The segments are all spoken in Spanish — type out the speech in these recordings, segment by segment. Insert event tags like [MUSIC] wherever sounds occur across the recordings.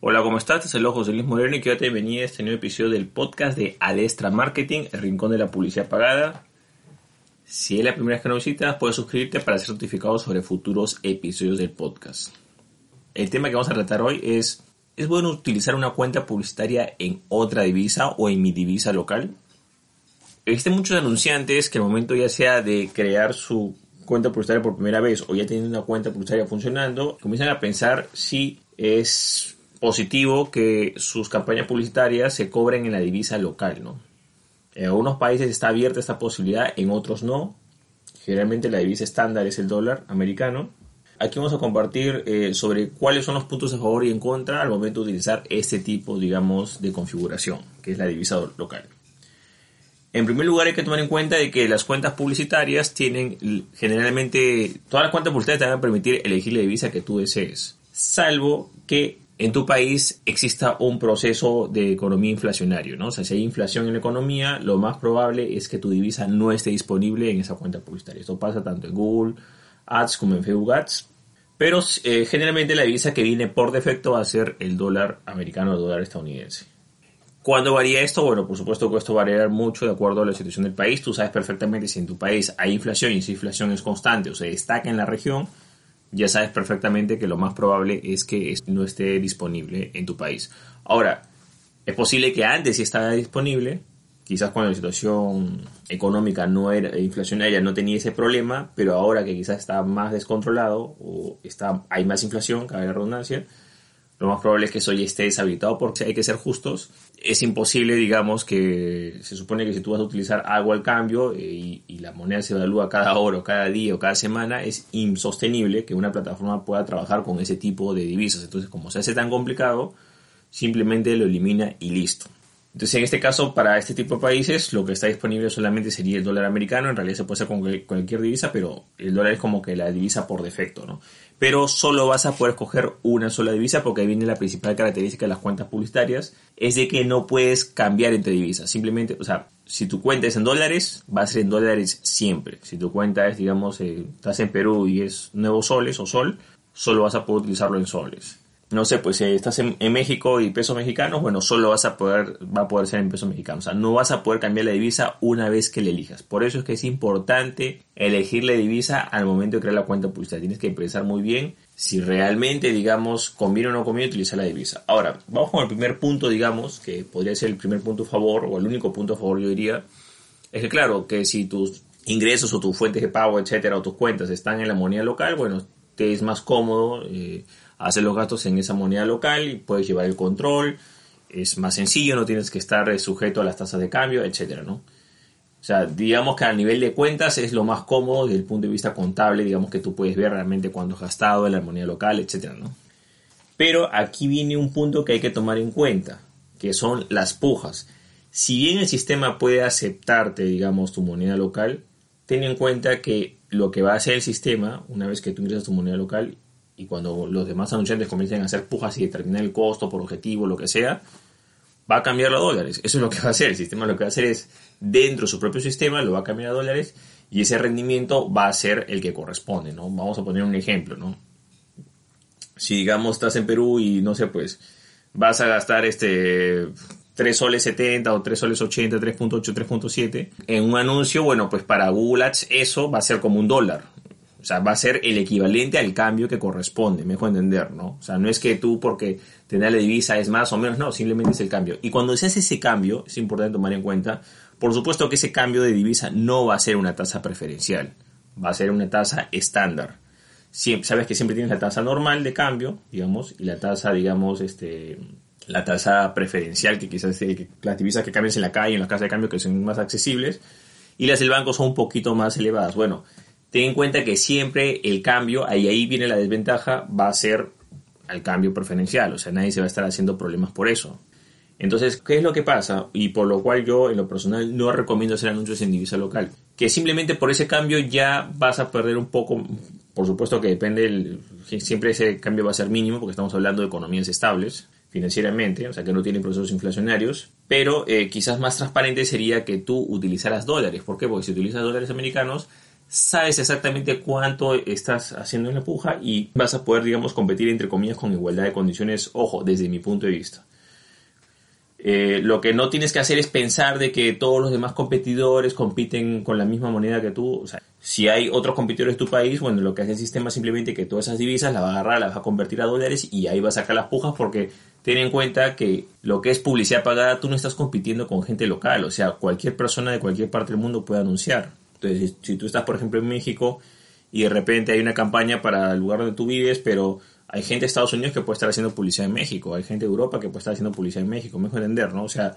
Hola, ¿cómo estás? Es el Ojo José Luis Moreno y quiero bienvenida a este nuevo episodio del podcast de Alestra Marketing, el rincón de la publicidad pagada. Si es la primera vez que nos visitas, puedes suscribirte para ser notificado sobre futuros episodios del podcast. El tema que vamos a tratar hoy es, ¿es bueno utilizar una cuenta publicitaria en otra divisa o en mi divisa local? Existen muchos anunciantes que al momento ya sea de crear su cuenta publicitaria por primera vez o ya tienen una cuenta publicitaria funcionando, comienzan a pensar si es positivo que sus campañas publicitarias se cobren en la divisa local, ¿no? En algunos países está abierta esta posibilidad, en otros no. Generalmente la divisa estándar es el dólar americano. Aquí vamos a compartir eh, sobre cuáles son los puntos a favor y en contra al momento de utilizar este tipo, digamos, de configuración, que es la divisa local. En primer lugar hay que tomar en cuenta de que las cuentas publicitarias tienen generalmente, todas las cuentas publicitarias te van a permitir elegir la divisa que tú desees, salvo que en tu país exista un proceso de economía inflacionario, ¿no? O sea, si hay inflación en la economía, lo más probable es que tu divisa no esté disponible en esa cuenta publicitaria. Esto pasa tanto en Google Ads como en Facebook Ads. Pero eh, generalmente la divisa que viene por defecto va a ser el dólar americano el dólar estadounidense. ¿Cuándo varía esto? Bueno, por supuesto que esto va a variar mucho de acuerdo a la situación del país. Tú sabes perfectamente si en tu país hay inflación y si inflación es constante o se destaca en la región, ya sabes perfectamente que lo más probable es que no esté disponible en tu país. Ahora, es posible que antes sí estaba disponible, quizás cuando la situación económica no era inflacionaria no tenía ese problema, pero ahora que quizás está más descontrolado o está, hay más inflación, cabe la redundancia, lo más probable es que eso ya esté deshabilitado porque hay que ser justos. Es imposible, digamos, que se supone que si tú vas a utilizar algo al cambio eh, y, la moneda se evalúa cada hora cada día o cada semana, es insostenible que una plataforma pueda trabajar con ese tipo de divisas. Entonces, como se hace tan complicado, simplemente lo elimina y listo. Entonces, en este caso, para este tipo de países, lo que está disponible solamente sería el dólar americano. En realidad se puede hacer con cualquier divisa, pero el dólar es como que la divisa por defecto, ¿no? Pero solo vas a poder escoger una sola divisa porque ahí viene la principal característica de las cuentas publicitarias, es de que no puedes cambiar entre divisas. Simplemente, o sea, si tu cuenta es en dólares, va a ser en dólares siempre. Si tu cuenta es, digamos, eh, estás en Perú y es nuevos soles o sol, solo vas a poder utilizarlo en soles no sé, pues si estás en, México y pesos mexicanos, bueno, solo vas a poder, va a poder ser en pesos mexicanos. O sea, no vas a poder cambiar la divisa una vez que la elijas. Por eso es que es importante elegir la divisa al momento de crear la cuenta publicitaria. Tienes que pensar muy bien si realmente, digamos, conviene o no conviene utilizar la divisa. Ahora, vamos con el primer punto, digamos, que podría ser el primer punto a favor, o el único punto a favor, yo diría. Es que claro, que si tus ingresos o tus fuentes de pago, etcétera, o tus cuentas están en la moneda local, bueno, te es más cómodo. Eh, hacer los gastos en esa moneda local y puedes llevar el control, es más sencillo, no tienes que estar eh, sujeto a las tasas de cambio, etcétera, ¿no? O sea, digamos que a nivel de cuentas es lo más cómodo desde el punto de vista contable, digamos que tú puedes ver realmente cuánto has gastado en la moneda local, etcétera, ¿no? Pero aquí viene un punto que hay que tomar en cuenta, que son las pujas. Si bien el sistema puede aceptarte, digamos, tu moneda local, ten en cuenta que lo que va a hacer el sistema, una vez que tú ingresas tu moneda local, y cuando los demás anunciantes comiencen a hacer pujas y determinar el costo por objetivo, lo que sea, va a cambiar a dólares. Eso es lo que va a hacer. El sistema lo que va a hacer es, dentro de su propio sistema, lo va a cambiar a dólares y ese rendimiento va a ser el que corresponde, ¿no? Vamos a poner un ejemplo, ¿no? Si, digamos, estás en Perú y, no sé, pues, vas a gastar este 3 soles 70 o 3 soles 80, 3.8, 3.7 en un anuncio, bueno, pues para Google Ads eso va a ser como un dólar. Sea, va a ser el equivalente al cambio que corresponde, me dejo entender, ¿no? O sea, no es que tú porque tener la divisa es más o menos, no, simplemente es el cambio. Y cuando se hace ese cambio, es importante tomar en cuenta, por supuesto que ese cambio de divisa no va a ser una tasa preferencial, va a ser una tasa estándar. sabes que siempre tienes la tasa normal de cambio, digamos, y la tasa, digamos, este, la tasa preferencial, que quizás eh, las divisas que cambias en la calle, en las casas de cambio, que son más accesibles, y las del banco son un poquito más elevadas. Bueno, ten en cuenta que siempre el cambio, ahí, ahí viene la desventaja, va a ser al cambio preferencial, o sea, nadie se va a estar haciendo problemas por eso. Entonces, ¿qué es lo que pasa? Y por lo cual yo, en lo personal, no recomiendo hacer anuncios en divisa local. Que simplemente por ese cambio ya vas a perder un poco, por supuesto que depende, siempre ese cambio va a ser mínimo porque estamos hablando de economías estables financieramente, o sea que no tienen procesos inflacionarios, pero eh, quizás más transparente sería que tú utilizaras dólares. ¿Por qué? Porque si utilizas dólares americanos, sabes exactamente cuánto estás haciendo en la puja y vas a poder, digamos, competir entre comillas con igualdad de condiciones, ojo, desde mi punto de vista. Eh, lo que no tienes que hacer es pensar de que todos los demás competidores compiten con la misma moneda que tú. O sea, si hay otros competidores de tu país, bueno, lo que hace el sistema es simplemente que todas esas divisas las va a agarrar, las va a convertir a dólares y ahí va a sacar las pujas porque ten en cuenta que lo que es publicidad pagada, tú no estás compitiendo con gente local. O sea, cualquier persona de cualquier parte del mundo puede anunciar. Entonces, si tú estás, por ejemplo, en México y de repente hay una campaña para el lugar donde tú vives, pero hay gente de Estados Unidos que puede estar haciendo publicidad en México, hay gente de Europa que puede estar haciendo publicidad en México, mejor entender, ¿no? O sea,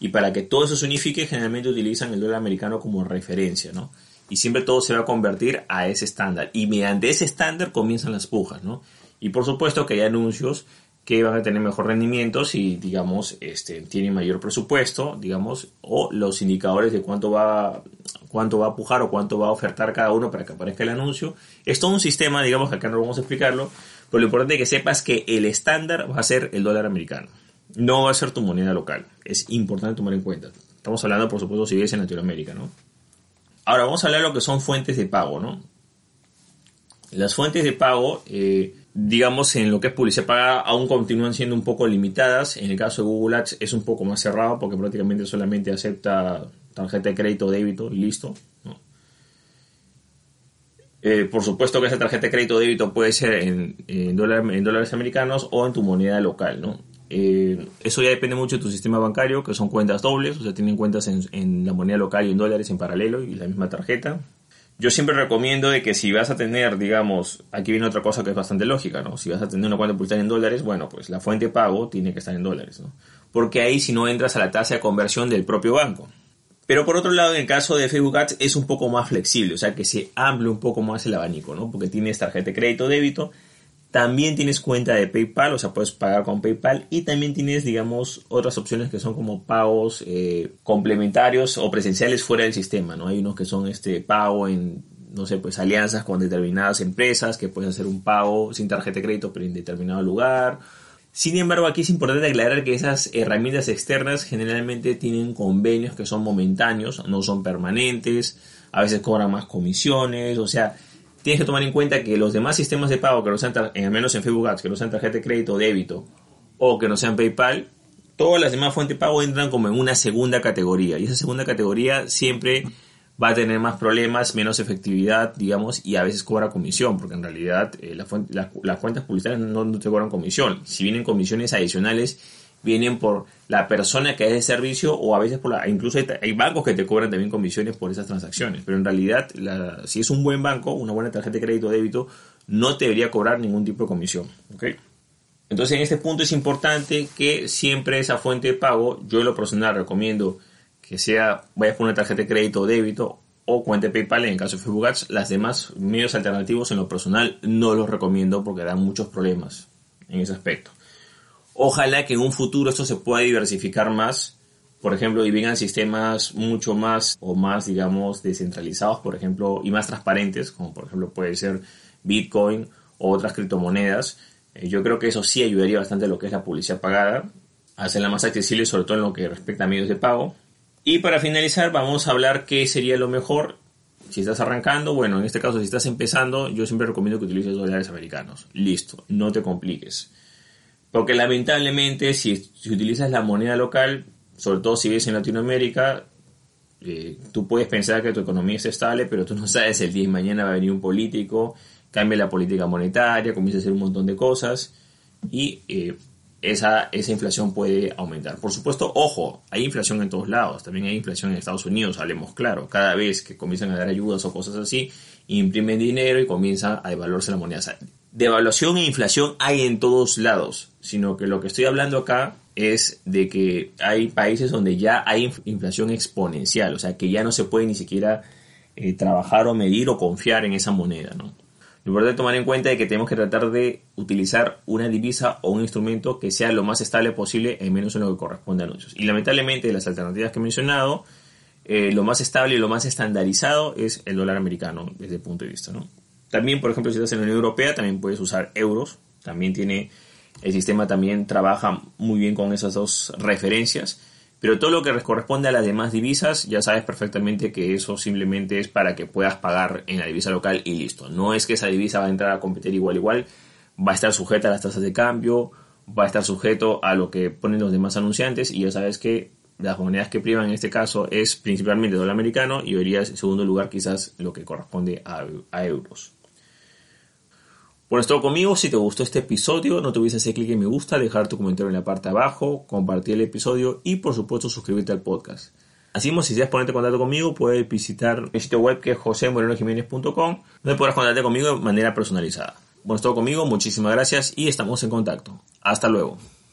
y para que todo eso se unifique, generalmente utilizan el dólar americano como referencia, ¿no? Y siempre todo se va a convertir a ese estándar. Y mediante ese estándar comienzan las pujas, ¿no? Y por supuesto que hay anuncios que van a tener mejor rendimiento si, digamos, este, tienen mayor presupuesto, digamos, o los indicadores de cuánto va, cuánto va a pujar o cuánto va a ofertar cada uno para que aparezca el anuncio. Es todo un sistema, digamos, que acá no vamos a explicarlo, pero lo importante es que sepas que el estándar va a ser el dólar americano. No va a ser tu moneda local. Es importante tomar en cuenta. Estamos hablando, por supuesto, si vives en Latinoamérica, ¿no? Ahora vamos a hablar de lo que son fuentes de pago, ¿no? Las fuentes de pago, eh, digamos, en lo que es publicidad pagada, aún continúan siendo un poco limitadas. En el caso de Google Ads es un poco más cerrado porque prácticamente solamente acepta tarjeta de crédito o débito y listo. Eh, por supuesto que esa tarjeta de crédito o débito puede ser en, en, dólares americanos o en tu moneda local. ¿no? Eh, eso ya depende mucho de tu sistema bancario, que son cuentas dobles, o sea, tienen cuentas en, en la moneda local y en dólares en paralelo y la misma tarjeta yo siempre recomiendo de que si vas a tener, digamos, aquí viene otra cosa que es bastante lógica, ¿no? Si vas a tener una cuenta publicitaria en dólares, bueno, pues la fuente de pago tiene que estar en dólares, ¿no? Porque ahí si no entras a la tasa de conversión del propio banco. Pero por otro lado, en el caso de Facebook Ads es un poco más flexible, o sea que se amplía un poco más el abanico, ¿no? Porque tienes tarjeta de crédito débito, también tienes cuenta de PayPal, o sea, puedes pagar con PayPal y también tienes, digamos, otras opciones que son como pagos eh, complementarios o presenciales fuera del sistema, ¿no? Hay unos que son este pago en, no sé, pues alianzas con determinadas empresas que puedes hacer un pago sin tarjeta de crédito pero en determinado lugar. Sin embargo, aquí es importante aclarar que esas herramientas externas generalmente tienen convenios que son momentáneos, no son permanentes, a veces cobran más comisiones, o sea, tienes que tomar en cuenta que los demás sistemas de pago que no sean, al menos en Facebook Ads, que no sean tarjeta de crédito o débito, o que no sean PayPal, todas las demás fuentes de pago entran como en una segunda categoría. Y esa segunda categoría siempre va a tener más problemas, menos efectividad, digamos, y a veces cobra comisión, porque en realidad eh, las cuentas publicitarias no, no, te cobran comisión. Si vienen comisiones adicionales, vienen por la persona que es de servicio o a veces por la, incluso hay, bancos que te cobran también comisiones por esas transacciones, pero en realidad si es un buen banco, una buena tarjeta de crédito o débito, no te debería cobrar ningún tipo de comisión. ¿okay? Entonces en este punto es importante que siempre esa fuente de pago, yo en lo personal recomiendo que sea, vayas por una tarjeta de crédito o débito o cuenta PayPal en el caso de Facebook Ads, las demás medios alternativos en lo personal no los recomiendo porque dan muchos problemas en ese aspecto. Ojalá que en un futuro esto se pueda diversificar más, por ejemplo, y vengan sistemas mucho más o más, digamos, descentralizados, por ejemplo, y más transparentes, como por ejemplo puede ser Bitcoin o otras criptomonedas. Eh, yo creo que eso sí ayudaría bastante a lo que es la publicidad pagada, hacerla más accesible, sobre todo en lo que respecta a medios de pago. Y para finalizar, vamos a hablar qué sería lo mejor si estás arrancando, bueno, en este caso si estás empezando, yo siempre recomiendo que utilices dólares americanos. Listo, no te compliques. Porque lamentablemente si, si utilizas la moneda local, sobre todo si vives en Latinoamérica, eh, tú puedes pensar que tu economía es estable, pero tú no [LAUGHS] sabes el día de mañana va a venir un político, cambia la política monetaria, comienza a hacer un montón de cosas y eh, esa, esa inflación puede aumentar. Por supuesto, ojo, hay inflación en todos lados, también hay inflación en Estados Unidos, hablemos claro, cada vez que comienzan a dar ayudas o cosas así, imprimen dinero y comienza a devaluarse la moneda devaluación e inflación hay en todos lados, sino que lo que estoy hablando acá es de que hay países donde ya hay inflación exponencial, o sea que ya no se puede ni siquiera eh, trabajar o medir o confiar en esa moneda, ¿no? Lo importante es tomar en cuenta es que tenemos que tratar de utilizar una divisa o un instrumento que sea lo más estable posible, en menos en lo que corresponde a anuncios. Y lamentablemente, de las alternativas que he mencionado, eh, lo más estable y lo más estandarizado es el dólar americano desde el punto de vista. ¿no? También, por ejemplo, si estás en la Unión Europea, también puedes usar euros. También tiene, el sistema también trabaja muy bien con esas dos referencias. Pero todo lo que corresponde a las demás divisas, ya sabes perfectamente que eso simplemente es para que puedas pagar en la divisa local y listo. No es que esa divisa va a entrar a competir igual igual, va a estar sujeta a las tasas de cambio, va a estar sujeto a lo que ponen los demás anunciantes y ya sabes que las monedas que privan en este caso es principalmente dólar americano y verías en segundo lugar quizás lo que corresponde a euros. Bueno, es conmigo. Si te gustó este episodio, no te olvides hacer clic en me gusta, dejar tu comentario en la parte de abajo, compartir el episodio y por supuesto suscribirte al podcast. Así si deseas ponerte en contacto conmigo, puedes visitar mi sitio web que es josemorenojiménez.com, donde podrás contactarte conmigo de manera personalizada. Bueno, es conmigo, muchísimas gracias y estamos en contacto. Hasta luego.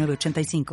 85